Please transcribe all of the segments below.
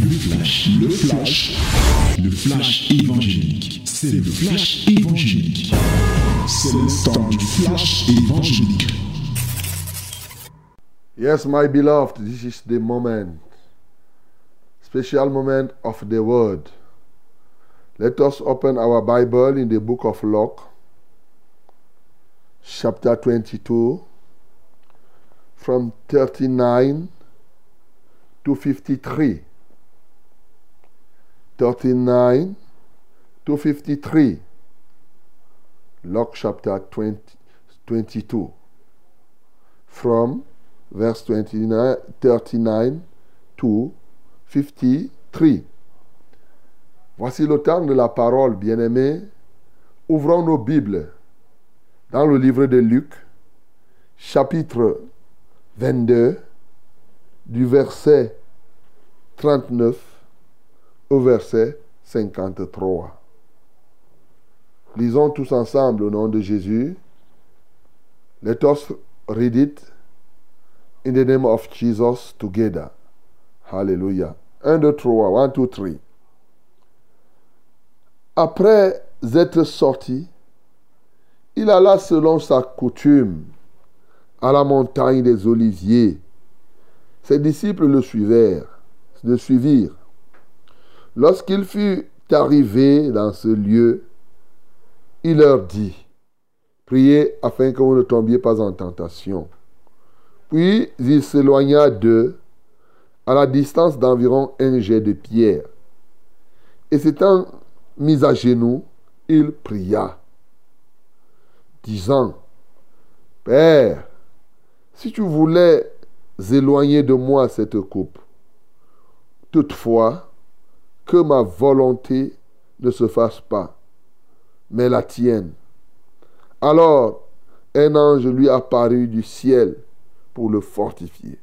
Le flash, le flash, le flash évangélique. C'est le flash évangélique. C'est le temps du flash évangélique. Yes, my beloved, this is the moment, special moment of the word. Let us open our Bible in the book of Luke, chapter 22, from 39 to 53. 39 to 53. Luke chapter 20, 22. From verse 29, 39 to 53. Voici le temps de la parole, bien-aimés. Ouvrons nos Bibles dans le livre de Luc, chapitre 22, du verset 39 au verset 53. Lisons tous ensemble au nom de Jésus. Let us read it in the name of Jesus together. Hallelujah. 1, 2, 3. 1, 2, 3. Après être sorti, il alla selon sa coutume à la montagne des Oliviers. Ses disciples le suivirent, le suivirent. Lorsqu'il fut arrivé dans ce lieu, il leur dit, Priez afin que vous ne tombiez pas en tentation. Puis il s'éloigna d'eux à la distance d'environ un jet de pierre. Et s'étant mis à genoux, il pria, disant, Père, si tu voulais éloigner de moi cette coupe, toutefois, que ma volonté ne se fasse pas, mais la tienne. Alors, un ange lui apparut du ciel pour le fortifier.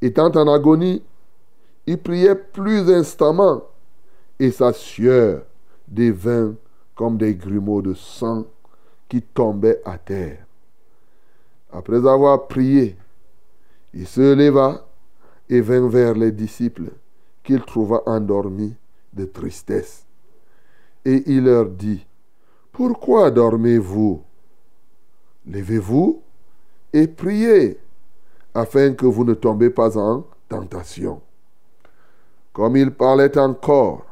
Étant en agonie, il priait plus instamment et sa sueur devint comme des grumeaux de sang qui tombaient à terre. Après avoir prié, il se leva et vint vers les disciples qu'il trouva endormis de tristesse. Et il leur dit, Pourquoi dormez-vous? Levez-vous et priez, afin que vous ne tombez pas en tentation. Comme il parlait encore,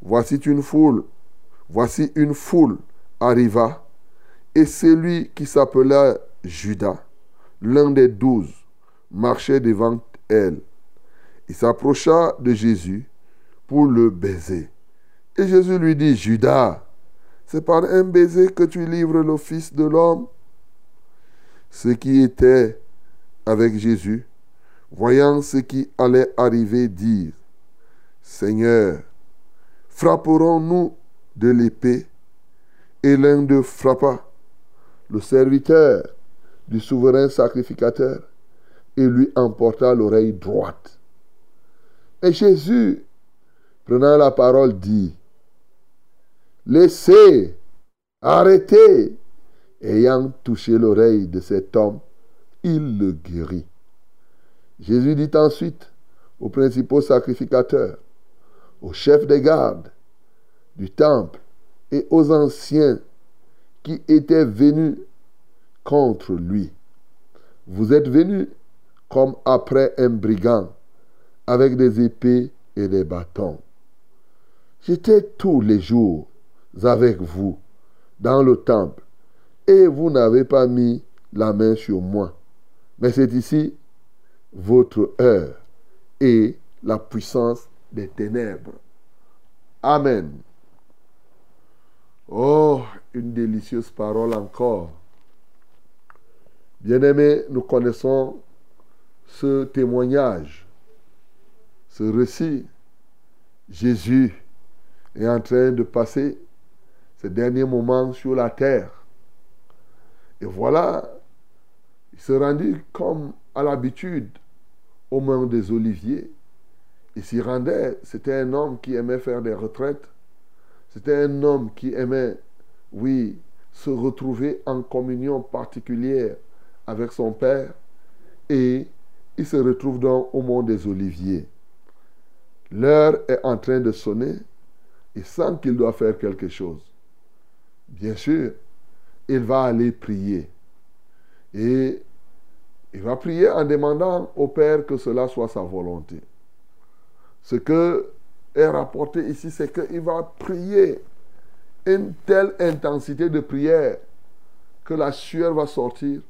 voici une foule, voici une foule arriva, et celui qui s'appelait Judas, l'un des douze, marchait devant elle. Il s'approcha de Jésus pour le baiser. Et Jésus lui dit, Judas, c'est par un baiser que tu livres le Fils de l'homme. Ceux qui étaient avec Jésus, voyant ce qui allait arriver, dirent, Seigneur, frapperons-nous de l'épée Et l'un d'eux frappa le serviteur du souverain sacrificateur et lui emporta l'oreille droite. Et Jésus, prenant la parole, dit, Laissez, arrêtez. Ayant touché l'oreille de cet homme, il le guérit. Jésus dit ensuite aux principaux sacrificateurs, aux chefs des gardes du temple et aux anciens qui étaient venus contre lui. Vous êtes venus comme après un brigand, avec des épées et des bâtons. J'étais tous les jours avec vous dans le temple, et vous n'avez pas mis la main sur moi. Mais c'est ici votre heure et la puissance des ténèbres. Amen. Oh, une délicieuse parole encore. Bien-aimés, nous connaissons ce témoignage, ce récit. Jésus est en train de passer ses derniers moments sur la terre. Et voilà, il se rendit comme à l'habitude au mont des Oliviers. Il s'y rendait. C'était un homme qui aimait faire des retraites. C'était un homme qui aimait, oui, se retrouver en communion particulière avec son Père. Et il se retrouve donc au mont des Oliviers. L'heure est en train de sonner, il sent qu'il doit faire quelque chose. Bien sûr, il va aller prier. Et il va prier en demandant au Père que cela soit sa volonté. Ce que est rapporté ici, c'est qu'il va prier une telle intensité de prière que la sueur va sortir,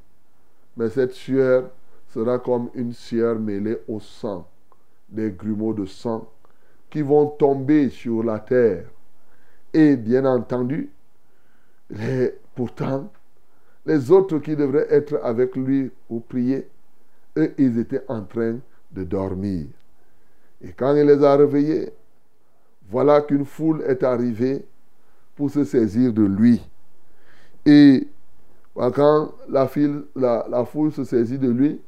mais cette sueur sera comme une sueur mêlée au sang, des grumeaux de sang qui vont tomber sur la terre. Et bien entendu, pourtant, les autres qui devraient être avec lui ou prier, eux, ils étaient en train de dormir. Et quand il les a réveillés, voilà qu'une foule est arrivée pour se saisir de lui. Et quand la, foule se saisit de lui,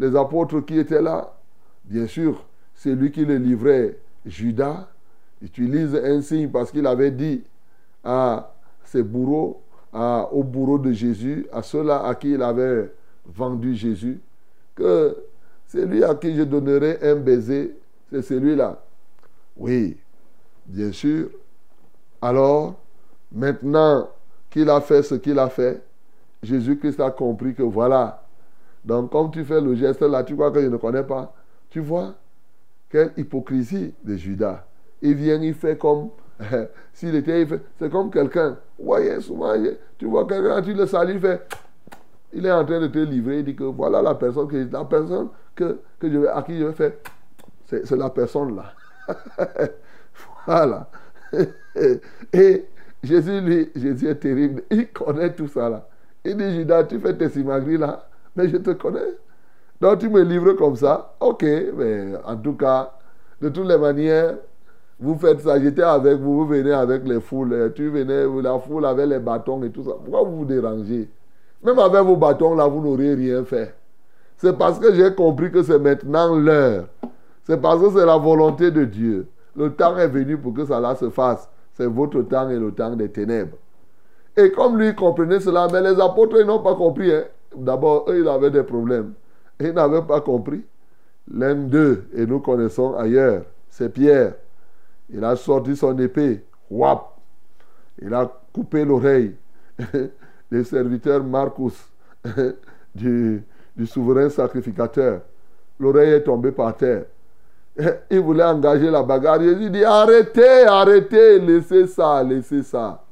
les apôtres qui étaient là, bien sûr, c'est lui qui le livrait, Judas, utilise un signe parce qu'il avait dit à ses bourreaux, à, aux bourreaux de Jésus, à ceux-là à qui il avait vendu Jésus, que c'est lui à qui je donnerai un baiser, c'est celui-là. Oui, bien sûr. Alors, maintenant qu'il a fait ce qu'il a fait, Jésus-Christ a compris que voilà. Donc, comme tu fais le geste là, tu crois que je ne connais pas. Tu vois, quelle hypocrisie de Judas. Il vient, il fait comme s'il était, c'est comme quelqu'un. Voyez, souvent, tu vois quelqu'un, tu le salues, il fait, il est en train de te livrer, il dit que voilà la personne que, la personne que, que je, à qui je vais faire, c'est la personne là. voilà. Et Jésus, lui, Jésus est terrible. Il connaît tout ça là. Il dit, Judas, tu fais tes simagris là, mais je te connais. Donc tu me livres comme ça. Ok, mais en tout cas, de toutes les manières, vous faites ça, j'étais avec vous, vous venez avec les foules, tu venais, la foule avec les bâtons et tout ça. Pourquoi vous vous dérangez? Même avec vos bâtons là, vous n'auriez rien fait. C'est parce que j'ai compris que c'est maintenant l'heure. C'est parce que c'est la volonté de Dieu. Le temps est venu pour que cela se fasse. C'est votre temps et le temps des ténèbres. Et comme lui comprenait cela, mais les apôtres, ils n'ont pas compris. Hein. D'abord, eux, ils avaient des problèmes. Ils n'avaient pas compris. L'un d'eux, et nous connaissons ailleurs, c'est Pierre. Il a sorti son épée. Wap. Il a coupé l'oreille des serviteurs Marcus, du, du souverain sacrificateur. L'oreille est tombée par terre. Il voulait engager la bagarre. Jésus dit Arrêtez, arrêtez, laissez ça, laissez ça.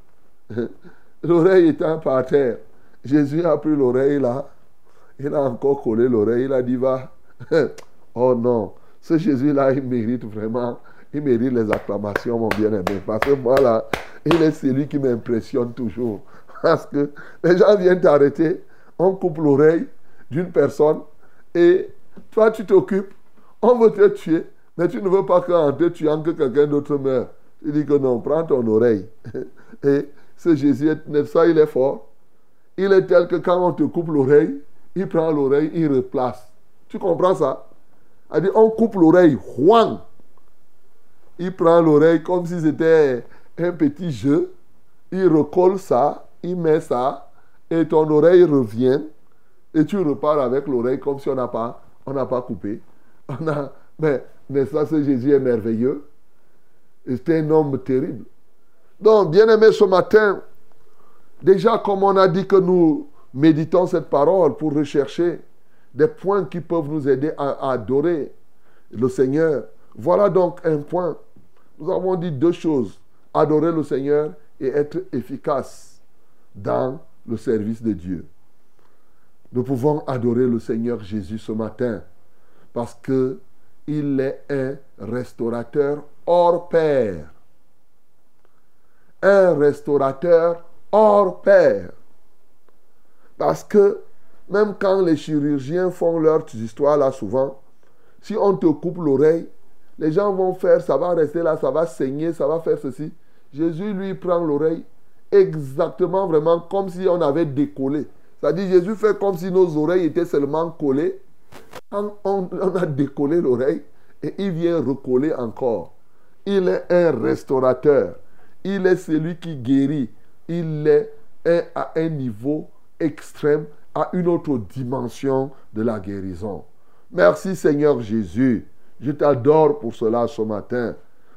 L'oreille était par terre. Jésus a pris l'oreille là. Il a encore collé l'oreille. Il a dit Va. Oh non, ce Jésus-là, il mérite vraiment il mérite les acclamations, mon bien-aimé. Parce que moi, là, il est celui qui m'impressionne toujours. Parce que les gens viennent t'arrêter, on coupe l'oreille d'une personne et toi, tu t'occupes, on veut te tuer, mais tu ne veux pas qu'en te tuant, que quelqu'un d'autre meure. Il dit que non, prends ton oreille. Et ce Jésus, n'est-ce pas, il est fort. Il est tel que quand on te coupe l'oreille, il prend l'oreille, il replace. Tu comprends ça? Il dit, on coupe l'oreille, Juan il prend l'oreille comme si c'était un petit jeu, il recolle ça, il met ça, et ton oreille revient, et tu repars avec l'oreille comme si on n'a pas, on pas coupé. On a, mais n'est-ce pas, Jésus est merveilleux? C'est un homme terrible. Donc, bien aimé, ce matin, déjà comme on a dit que nous méditons cette parole pour rechercher des points qui peuvent nous aider à adorer le Seigneur. Voilà donc un point nous avons dit deux choses. Adorer le Seigneur et être efficace dans le service de Dieu. Nous pouvons adorer le Seigneur Jésus ce matin parce que il est un restaurateur hors pair. Un restaurateur hors pair. Parce que même quand les chirurgiens font leurs histoires là souvent, si on te coupe l'oreille, les gens vont faire, ça va rester là, ça va saigner, ça va faire ceci. Jésus, lui, prend l'oreille exactement, vraiment comme si on avait décollé. C'est-à-dire, Jésus fait comme si nos oreilles étaient seulement collées. On, on a décollé l'oreille et il vient recoller encore. Il est un restaurateur. Il est celui qui guérit. Il est à un niveau extrême, à une autre dimension de la guérison. Merci Seigneur Jésus. Je t'adore pour cela ce matin,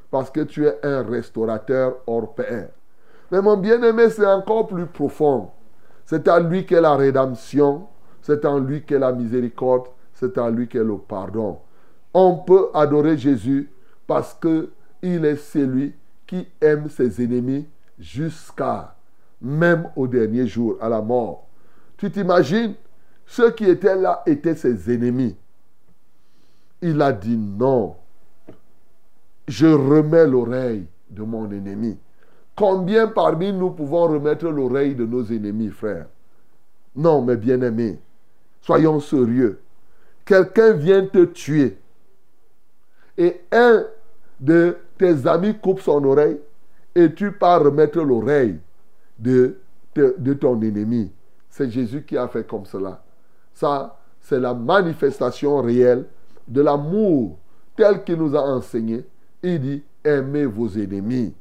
parce que tu es un restaurateur hors pair. Mais mon bien-aimé, c'est encore plus profond. C'est à lui qu'est la rédemption, c'est en lui qu'est la miséricorde, c'est en lui qu'est le pardon. On peut adorer Jésus parce que il est celui qui aime ses ennemis jusqu'à même au dernier jour, à la mort. Tu t'imagines, ceux qui étaient là étaient ses ennemis. Il a dit non. Je remets l'oreille de mon ennemi. Combien parmi nous pouvons remettre l'oreille de nos ennemis, frères Non, mes bien-aimés, soyons sérieux. Quelqu'un vient te tuer et un de tes amis coupe son oreille et tu pars remettre l'oreille de, de, ton ennemi. C'est Jésus qui a fait comme cela. Ça, c'est la manifestation réelle de l'amour tel qu'il nous a enseigné. Il dit, aimez vos ennemis.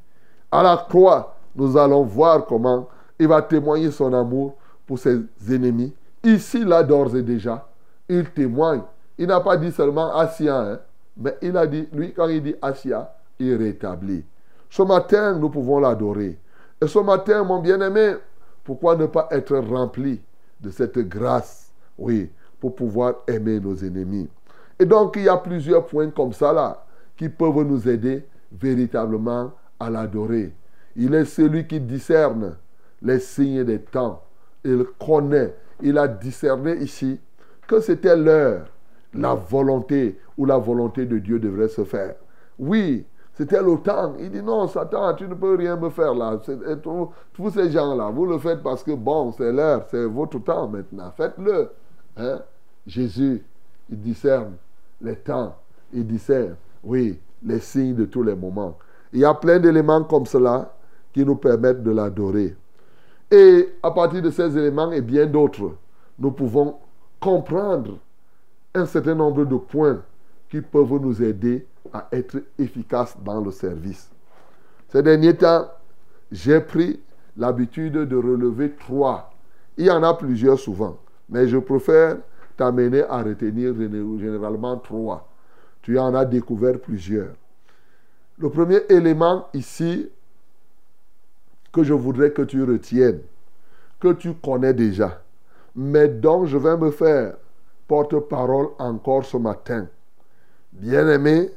À la croix, nous allons voir comment il va témoigner son amour pour ses ennemis. Ici, là, d'ores et déjà, il témoigne. Il n'a pas dit seulement Assia, hein, mais il a dit, lui, quand il dit Assia, il rétablit. Ce matin, nous pouvons l'adorer. Et ce matin, mon bien-aimé, pourquoi ne pas être rempli de cette grâce, oui, pour pouvoir aimer nos ennemis? Et donc, il y a plusieurs points comme ça là qui peuvent nous aider véritablement à l'adorer. Il est celui qui discerne les signes des temps. Il connaît, il a discerné ici que c'était l'heure, la volonté ou la volonté de Dieu devrait se faire. Oui, c'était temps. Il dit non, Satan, tu ne peux rien me faire là. Tous ces gens-là, vous le faites parce que bon, c'est l'heure, c'est votre temps maintenant. Faites-le. Hein? Jésus, il discerne les temps. Il discerne, oui, les signes de tous les moments. Il y a plein d'éléments comme cela qui nous permettent de l'adorer. Et à partir de ces éléments et bien d'autres, nous pouvons comprendre un certain nombre de points qui peuvent nous aider à être efficaces dans le service. Ces derniers temps, j'ai pris l'habitude de relever trois. Il y en a plusieurs souvent, mais je préfère t'amener à retenir généralement trois. Tu en as découvert plusieurs. Le premier élément ici que je voudrais que tu retiennes, que tu connais déjà, mais dont je vais me faire porte-parole encore ce matin. Bien-aimé,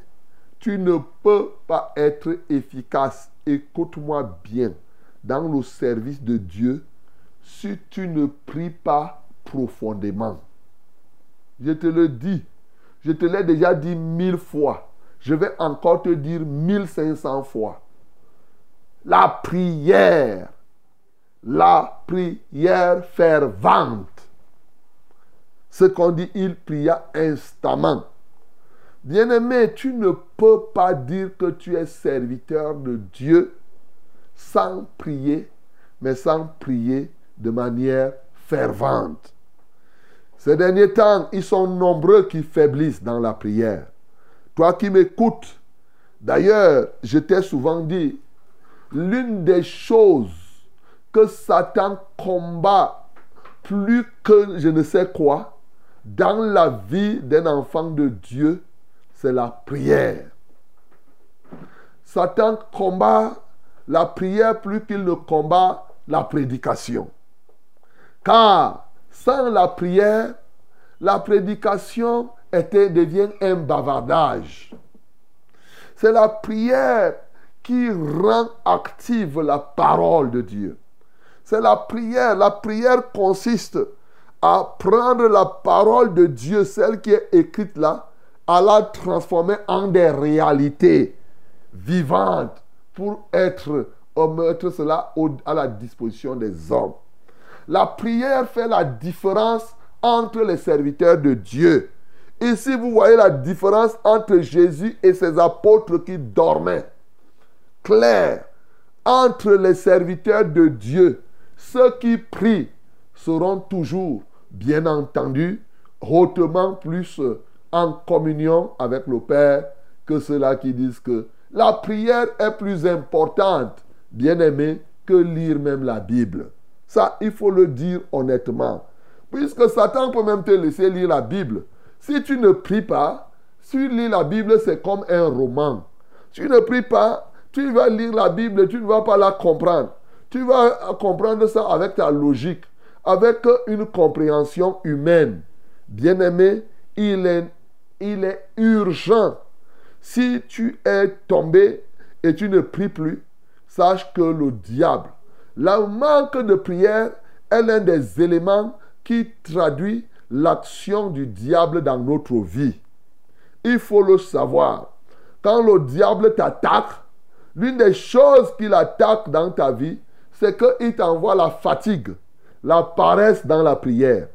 tu ne peux pas être efficace, écoute-moi bien, dans le service de Dieu si tu ne pries pas profondément. Je te le dis, je te l'ai déjà dit mille fois je vais encore te dire 1500 fois. La prière, la prière fervente. Ce qu'on dit, il pria instamment. Bien-aimé, tu ne peux pas dire que tu es serviteur de Dieu sans prier, mais sans prier de manière fervente. Ces derniers temps, ils sont nombreux qui faiblissent dans la prière. Toi qui m'écoutes, d'ailleurs, je t'ai souvent dit, l'une des choses que Satan combat plus que je ne sais quoi dans la vie d'un enfant de Dieu, c'est la prière. Satan combat la prière plus qu'il ne combat la prédication. Car sans la prière, la prédication devient un bavardage. C'est la prière qui rend active la parole de Dieu. C'est la prière. La prière consiste à prendre la parole de Dieu, celle qui est écrite là, la transformer en des réalités vivantes pour être, mettre cela à la disposition des hommes. La prière fait la différence entre les serviteurs de Dieu Ici, vous voyez la différence entre Jésus et ses apôtres qui dormaient. Claire, entre les serviteurs de Dieu, ceux qui prient seront toujours, bien entendu, hautement plus en communion avec le Père que ceux-là qui disent que la prière est plus importante, bien aimé, que lire même la Bible. Ça, il faut le dire honnêtement. Puisque Satan peut même te laisser lire la Bible. Si tu ne pries pas, Si tu lis la Bible, c'est comme un roman. Tu ne pries pas, tu vas lire la Bible, tu ne vas pas la comprendre. Tu vas comprendre ça avec ta logique, avec une compréhension humaine. Bien-aimé, il est, il est urgent. Si tu es tombé et tu ne pries plus, sache que le diable, le manque de prière est l'un des éléments qui traduit l'action du diable dans notre vie. Il faut le savoir. Quand le diable t'attaque, l'une des choses qu'il attaque dans ta vie, c'est qu'il t'envoie la fatigue, la paresse dans la prière.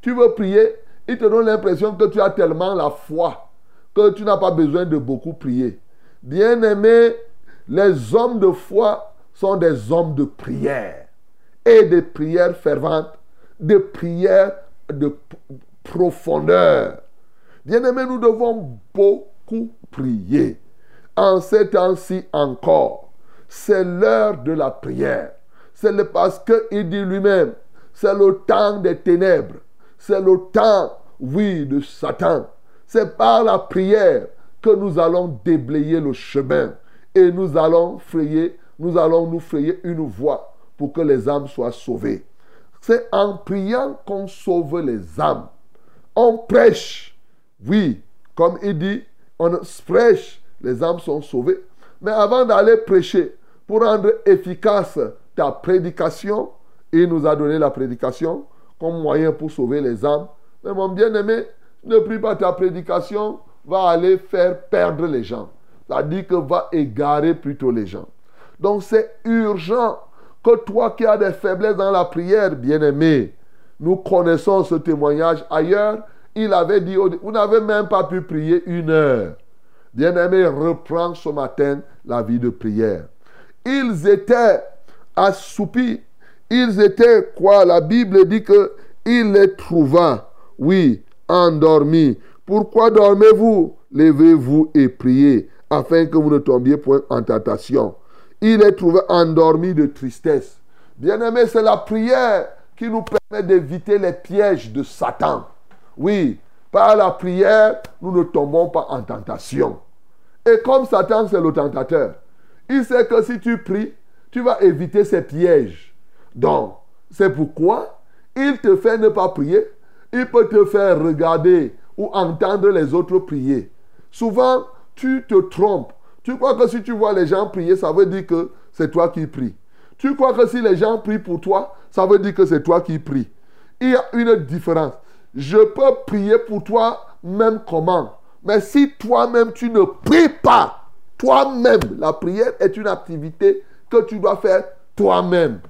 Tu veux prier, il te donne l'impression que tu as tellement la foi que tu n'as pas besoin de beaucoup prier. Bien-aimé, les hommes de foi sont des hommes de prière et des prières ferventes, des prières de profondeur. Bien-aimé, nous devons beaucoup prier. En ces temps-ci encore, c'est l'heure de la prière. C'est parce qu'il dit lui-même, c'est le temps des ténèbres. C'est le temps, oui, de Satan. C'est par la prière que nous allons déblayer le chemin et nous allons frayer, nous allons nous frayer une voie pour que les âmes soient sauvées. C'est en priant qu'on sauve les âmes. On prêche, oui, comme il dit, on prêche, les âmes sont sauvées. Mais avant d'aller prêcher, pour rendre efficace ta prédication, il nous a donné la prédication comme moyen pour sauver les âmes. Mais mon bien-aimé, ne prie pas ta prédication, va aller faire perdre les gens. Dit que va égarer plutôt les gens. Donc c'est urgent que toi qui as des faiblesses dans la prière, bien-aimé, nous connaissons ce témoignage ailleurs. Il avait dit, vous n'avez même pas pu prier une heure. Bien-aimé, reprends ce matin la vie de prière. Ils étaient assoupis. Ils étaient quoi? La Bible dit que il les trouva, oui, endormis. Pourquoi dormez-vous? Levez-vous et priez, afin que vous ne tombiez point en tentation il est trouvé endormi de tristesse. Bien-aimé, c'est la prière qui nous permet d'éviter les pièges de Satan. Oui, par la prière, nous ne tombons pas en tentation. Et comme Satan, c'est le tentateur, il sait que si tu pries, tu vas éviter ces pièges. Donc, c'est pourquoi il te fait ne pas prier. Il peut te faire regarder ou entendre les autres prier. Souvent, tu te trompes tu crois que si tu vois les gens prier, ça veut dire que c'est toi qui pries. Tu crois que si les gens prient pour toi, ça veut dire que c'est toi qui pries. Il y a une différence. Je peux prier pour toi même comment? Mais si toi-même tu ne pries pas, toi-même, la prière est une activité que tu dois faire toi-même.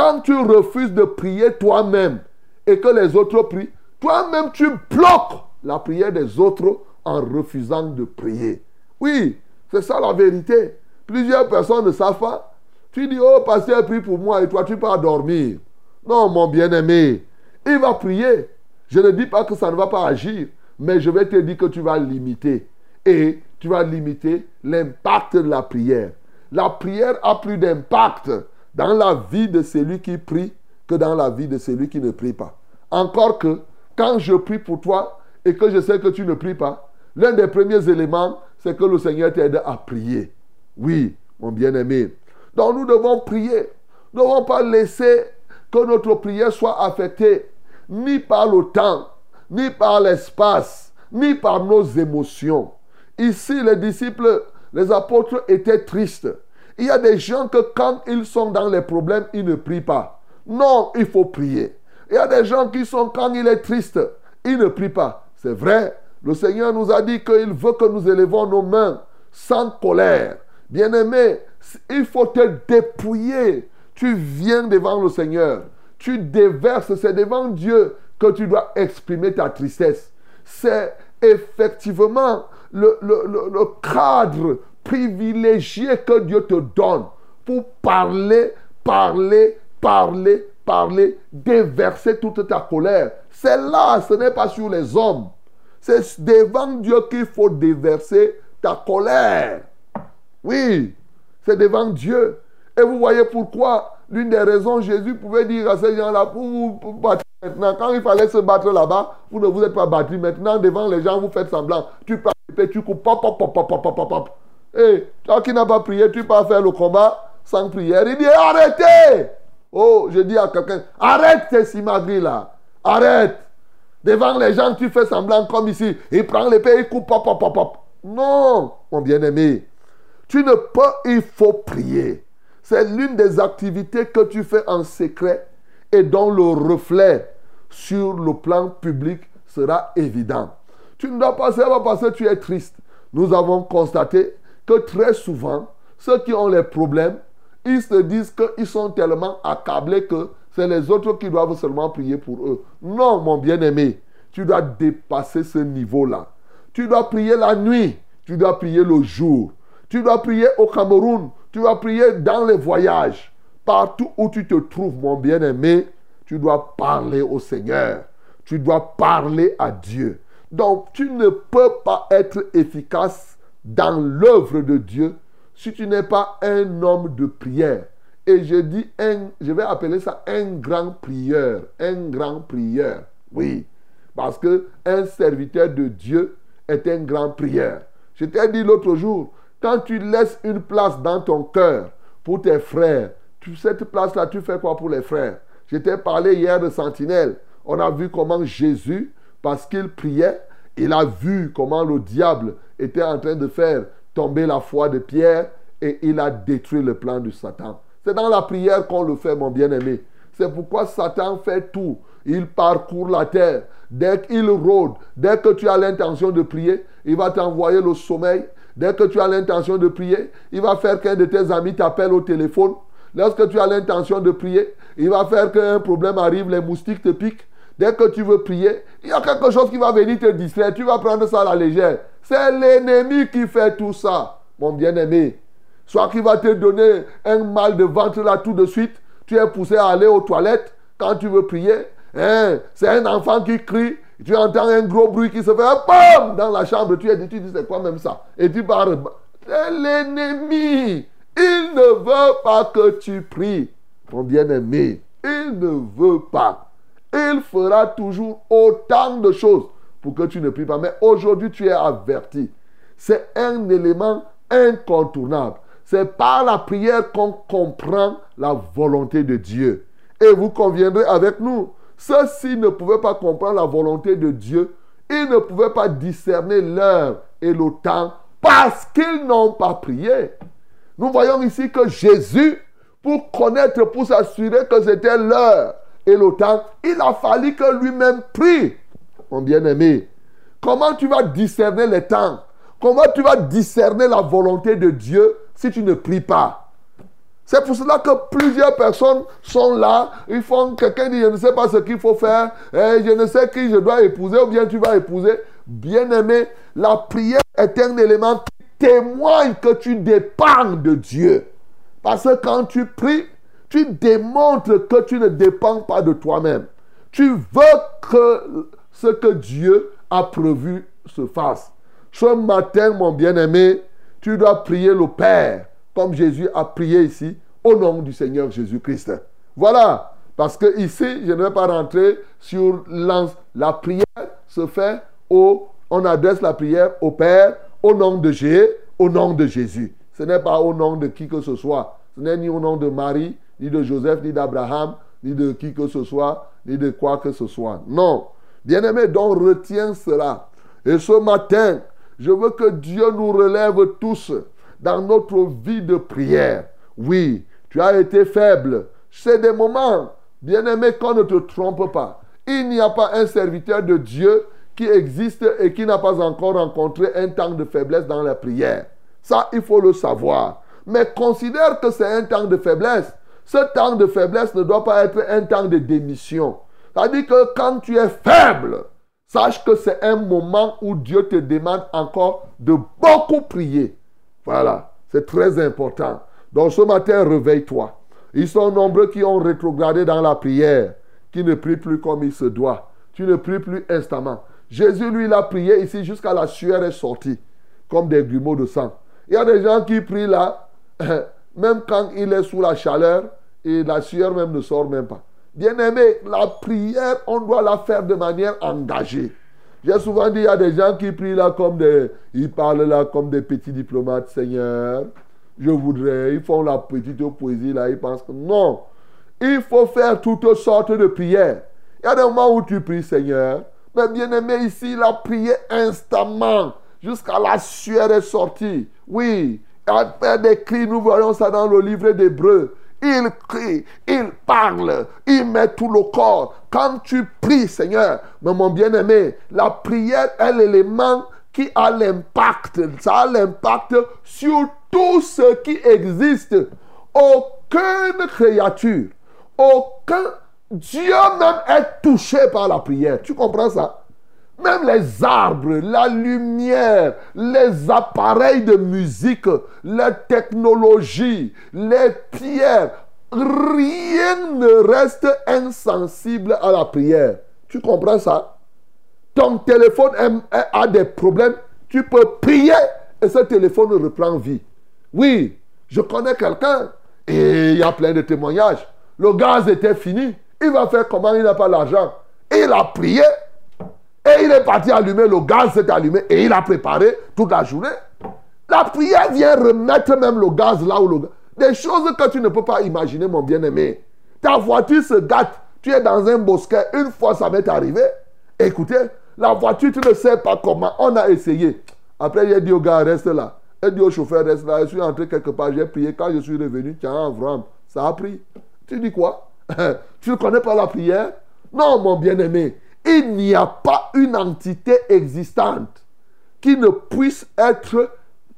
Quand tu refuses de prier toi-même et que les autres prient, toi-même tu bloques la prière des autres en refusant de prier. Oui, c'est ça la vérité. Plusieurs personnes ne savent pas. Tu dis, oh, pasteur, prie pour moi et toi, tu pas dormir. Non, mon bien-aimé, il va prier. Je ne dis pas que ça ne va pas agir, mais je vais te dire que tu vas limiter. Et tu vas limiter l'impact de la prière. La prière a plus d'impact dans la vie de celui qui prie que dans la vie de celui qui ne prie pas. Encore que, quand je prie pour toi et que je sais que tu ne pries pas, l'un des premiers éléments, c'est que le Seigneur t'aide à prier. Oui, mon bien-aimé. Donc nous devons prier. Nous ne devons pas laisser que notre prière soit affectée ni par le temps, ni par l'espace, ni par nos émotions. Ici, les disciples, les apôtres étaient tristes. Il y a des gens que quand ils sont dans les problèmes, ils ne prient pas. Non, il faut prier. Il y a des gens qui sont, quand il est triste, ils ne prient pas. C'est vrai, le Seigneur nous a dit qu'il veut que nous élevons nos mains sans colère. Bien-aimé, il faut te dépouiller. Tu viens devant le Seigneur. Tu déverses. C'est devant Dieu que tu dois exprimer ta tristesse. C'est effectivement le, le, cadre privilégié que Dieu te donne pour parler, parler, parler, parler, déverser toute ta colère. C'est là, ce n'est pas sur les hommes. C'est devant Dieu qu'il faut déverser ta colère. Oui, c'est devant Dieu. Et vous voyez pourquoi l'une des raisons Jésus pouvait dire à ces gens-là, pour vous battre maintenant, quand il fallait se battre là-bas, vous ne vous êtes pas battu. Maintenant, devant les gens, vous faites semblant. Tu parles tu coupes, pop, pop, pop, pop, pop, pop, pop. Et toi qui n'as pas prié, tu peux faire le combat sans prière. Il dit arrêtez. Oh, je dis à quelqu'un, arrête tes simagris là. Arrête. Devant les gens, tu fais semblant comme ici. Il prend l'épée, il coupe, pop, pop, pop, pop. Non, mon bien-aimé. Tu ne peux, il faut prier. C'est l'une des activités que tu fais en secret et dont le reflet sur le plan public sera évident. Tu ne dois pas, savoir parce que tu es triste. Nous avons constaté que très souvent, ceux qui ont les problèmes, ils se disent qu'ils sont tellement accablés que c'est les autres qui doivent seulement prier pour eux. Non, mon bien-aimé, tu dois dépasser ce niveau-là. Tu dois prier la nuit, tu dois prier le jour, tu dois prier au Cameroun, tu dois prier dans les voyages. Partout où tu te trouves, mon bien-aimé, tu dois parler au Seigneur. Tu dois parler à Dieu. Donc, tu ne peux pas être efficace dans l'œuvre de Dieu si tu n'es pas un homme de prière. Et je dis un, je vais appeler ça un grand prieur, un grand prieur. Oui, parce que un serviteur de Dieu est un grand prieur. Je t'ai dit l'autre jour, quand tu laisses une place dans ton cœur pour tes frères, cette place-là, tu fais quoi pour les frères? Je t'ai parlé hier de Sentinelle. On a vu comment Jésus, parce qu'il priait, il a vu comment le diable était en train de faire tomber la foi de Pierre et il a détruit le plan de Satan. C'est dans la prière qu'on le fait, mon bien-aimé. C'est pourquoi Satan fait tout. Il parcourt la terre. Dès qu'il rôde, dès que tu as l'intention de prier, il va t'envoyer le sommeil. Dès que tu as l'intention de prier, il va faire qu'un de tes amis t'appelle au téléphone. Lorsque tu as l'intention de prier, il va faire qu'un problème arrive, les moustiques te piquent. Dès que tu veux prier, il y a quelque chose qui va venir te distraire. Tu vas prendre ça à la légère. C'est l'ennemi qui fait tout ça, mon bien-aimé. Soit qu'il va te donner un mal de ventre là tout de suite. Tu es poussé à aller aux toilettes quand tu veux prier. Hein? C'est un enfant qui crie. Tu entends un gros bruit qui se fait dans la chambre. Tu, es, tu dis c'est quoi même ça? Et tu parles. C'est l'ennemi. Il ne veut pas que tu pries, mon bien-aimé. Il ne veut pas. Il fera toujours autant de choses pour que tu ne pries pas. Mais aujourd'hui, tu es averti. C'est un élément incontournable. C'est par la prière qu'on comprend la volonté de Dieu. Et vous conviendrez avec nous. Ceux-ci ne pouvaient pas comprendre la volonté de Dieu. Ils ne pouvaient pas discerner l'heure et le temps parce qu'ils n'ont pas prié. Nous voyons ici que Jésus, pour connaître, pour s'assurer que c'était l'heure et le temps, il a fallu que lui-même prie. Mon bien-aimé, comment tu vas discerner les temps? Comment tu vas discerner la volonté de Dieu si tu ne pries pas? C'est pour cela que plusieurs personnes sont là. Ils font, quelqu'un dit, je ne sais pas ce qu'il faut faire. Eh, je ne sais qui je dois épouser ou bien tu vas épouser. Bien-aimé, la prière est un élément qui témoigne que tu dépends de Dieu. Parce que quand tu pries, tu démontres que tu ne dépends pas de toi-même. Tu veux que ce que Dieu a prévu se fasse. Ce matin, mon bien-aimé, tu dois prier le Père, comme Jésus a prié ici, au nom du Seigneur Jésus-Christ. Voilà. Parce que ici, je ne vais pas rentrer sur la prière se fait au, on adresse la prière au Père au nom de Jésus, au nom de Jésus. Ce n'est pas au nom de qui que ce soit. Ce n'est ni au nom de Marie, ni de Joseph, ni d'Abraham, ni de qui que ce soit, ni de quoi que ce soit. Non. Bien-aimé, donc retiens cela. Et ce matin, je veux que Dieu nous relève tous dans notre vie de prière. Oui, tu as été faible. C'est des moments, bien-aimé, qu'on ne te trompe pas. Il n'y a pas un serviteur de Dieu qui existe et qui n'a pas encore rencontré un temps de faiblesse dans la prière. Ça, il faut le savoir. Mais considère que c'est un temps de faiblesse. Ce temps de faiblesse ne doit pas être un temps de démission. C'est-à-dire que quand tu es faible, sache que c'est un moment où Dieu te demande encore de beaucoup prier. Voilà, c'est très important. Donc ce matin, réveille-toi. Ils sont nombreux qui ont rétrogradé dans la prière, qui ne prient plus comme il se doit. Tu ne pries plus instamment. Jésus, lui, il a prié ici jusqu'à la sueur est sortie, comme des grumeaux de sang. Il y a des gens qui prient là, même quand il est sous la chaleur, et la sueur même ne sort même pas. Bien-aimé, la prière, on doit la faire de manière engagée. J'ai souvent dit, il y a des gens qui prient là comme des... Ils parlent là comme des petits diplomates, Seigneur. Je voudrais, ils font la petite poésie là, ils pensent que non. Il faut faire toutes sortes de prières. Il y a des moments où tu pries, Seigneur. Mais bien aimé, ici, il a prié instamment jusqu'à la sueur est sortie. Oui, faire des cris, nous voyons ça dans le livre d'Hébreu. Il crie, il parle, il met tout le corps. Quand tu pries, Seigneur, mon bien-aimé, la prière est l'élément qui a l'impact. Ça a l'impact sur tout ce qui existe. Aucune créature, aucun Dieu même est touché par la prière. Tu comprends ça? Même les arbres, la lumière, les appareils de musique, les technologies, les pierres, rien ne reste insensible à la prière. Tu comprends ça? Ton téléphone a des problèmes, tu peux prier et ce téléphone reprend vie. Oui, je connais quelqu'un et il y a plein de témoignages. Le gaz était fini. Il va faire comment? Il n'a pas l'argent. Il a prié et il est parti allumer, le gaz s'est allumé et il a préparé toute la journée. La prière vient remettre même le gaz là où le gaz. Des choses que tu ne peux pas imaginer, mon bien-aimé. Ta voiture se gâte, tu es dans un bosquet, une fois ça m'est arrivé. Écoutez, la voiture, tu ne sais pas comment, on a essayé. Après, a dit au gars, reste là. Il dit au chauffeur, reste là. Je suis entré quelque part, j'ai prié. Quand je suis revenu, tiens, Avram, ça a pris. Tu dis quoi? Tu ne connais pas la prière? Non, mon bien-aimé il n'y a pas une entité existante qui ne puisse être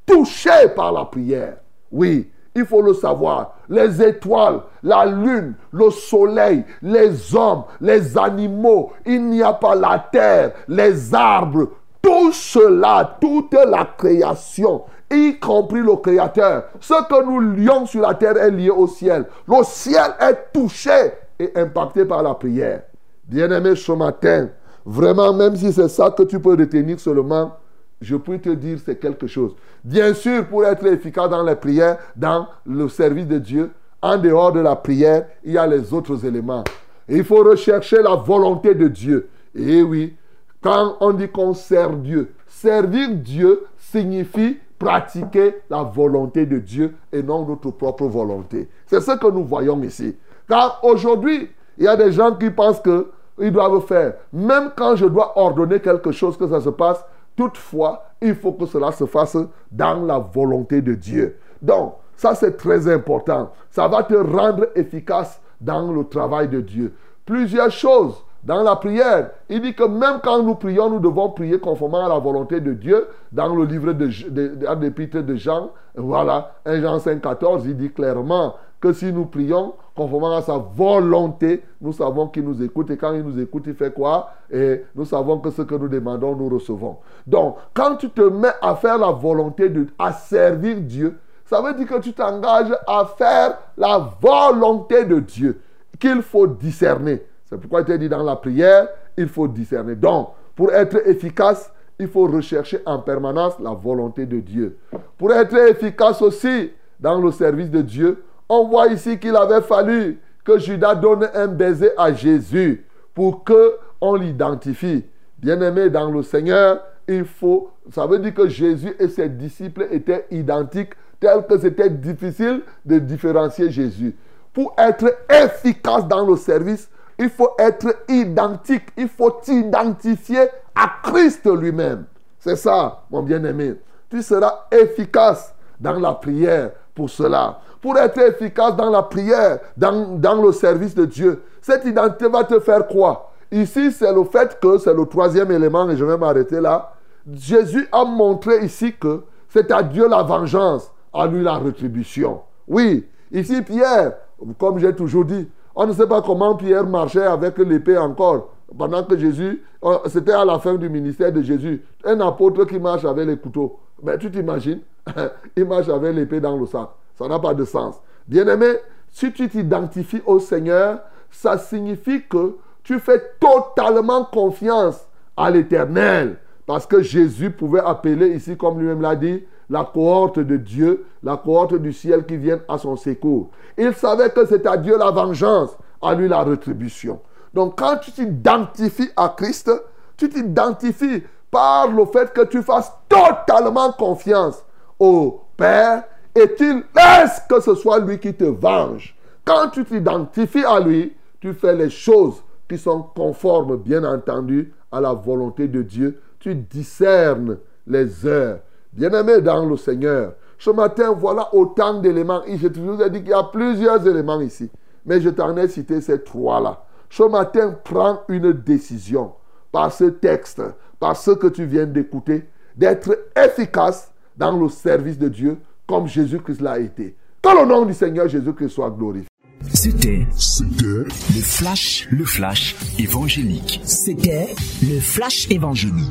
touchée par la prière. Oui, il faut le savoir. Les étoiles, la lune, le soleil, les hommes, les animaux, il n'y a pas la terre, les arbres, tout cela, toute la création, y compris le Créateur. Ce que nous lions sur la terre est lié au ciel. Le ciel est touché et impacté par la prière. Bien-aimé, ce matin, vraiment, même si c'est ça que tu peux retenir seulement, je peux te dire c'est quelque chose. Bien sûr, pour être efficace dans les prières, dans le service de Dieu, en dehors de la prière, il y a les autres éléments. Il faut rechercher la volonté de Dieu. Et oui, quand on dit qu'on sert Dieu, servir Dieu signifie pratiquer la volonté de Dieu et non notre propre volonté. C'est ce que nous voyons ici. Car aujourd'hui, il y a des gens qui pensent que ils doivent faire. Même quand je dois ordonner quelque chose que ça se passe, toutefois, il faut que cela se fasse dans la volonté de Dieu. Donc, ça c'est très important. Ça va te rendre efficace dans le travail de Dieu. Plusieurs choses dans la prière. Il dit que même quand nous prions, nous devons prier conformément à la volonté de Dieu. Dans le livre de, de, de Jean, voilà, 1 Jean 5, 14, il dit clairement que si nous prions conformément à sa volonté, nous savons qu'il nous écoute. Et quand il nous écoute, il fait quoi? Et nous savons que ce que nous demandons, nous recevons. Donc, quand tu te mets à faire la volonté de, à servir Dieu, ça veut dire que tu t'engages à faire la volonté de Dieu qu'il faut discerner. C'est pourquoi il te dit dans la prière, il faut discerner. Donc, pour être efficace, il faut rechercher en permanence la volonté de Dieu. Pour être efficace aussi dans le service de Dieu, on voit ici qu'il avait fallu que Judas donne un baiser à Jésus pour que on l'identifie. Bien-aimé dans le Seigneur, il faut, ça veut dire que Jésus et ses disciples étaient identiques, tel que c'était difficile de différencier Jésus. Pour être efficace dans le service, il faut être identique. Il faut t'identifier à Christ lui-même. C'est ça, mon bien-aimé. Tu seras efficace dans la prière pour cela. Pour être efficace dans la prière, dans, le service de Dieu. Cette identité va te faire quoi Ici, c'est le fait que, c'est le troisième élément, et je vais m'arrêter là. Jésus a montré ici que c'est à Dieu la vengeance, à lui la rétribution. Oui, ici Pierre, comme j'ai toujours dit, on ne sait pas comment Pierre marchait avec l'épée encore. Pendant que Jésus, euh, c'était à la fin du ministère de Jésus. Un apôtre qui marche avec les couteaux. Mais tu t'imagines? Il marche avec l'épée dans le sac. Ça n'a pas de sens. Bien-aimé, si tu t'identifies au Seigneur, ça signifie que tu fais totalement confiance à l'Éternel. Parce que Jésus pouvait appeler ici, comme lui-même l'a dit, la cohorte de Dieu, la cohorte du ciel qui vient à son secours. Il savait que c'est à Dieu la vengeance, à lui la rétribution. Donc quand tu t'identifies à Christ, Tu t'identifies par le fait que tu fasses totalement confiance au Père et tu laisses que ce soit lui qui te venge? Quand tu t'identifies à lui, tu fais les choses qui sont conformes, bien entendu, à la volonté de Dieu. Tu discernes les heures. Bien-aimé dans le Seigneur, ce matin, voilà autant d'éléments. Je vous ai dit qu'il y a plusieurs éléments ici. Mais je t'en ai cité ces trois-là. Ce matin, prends une décision par ce texte, par ce que tu viens d'écouter, d'être efficace dans le service de Dieu comme Jésus-Christ l'a été. Que le nom du Seigneur Jésus-Christ soit glorifié. C'était le flash, le flash évangélique. C'était le flash évangélique.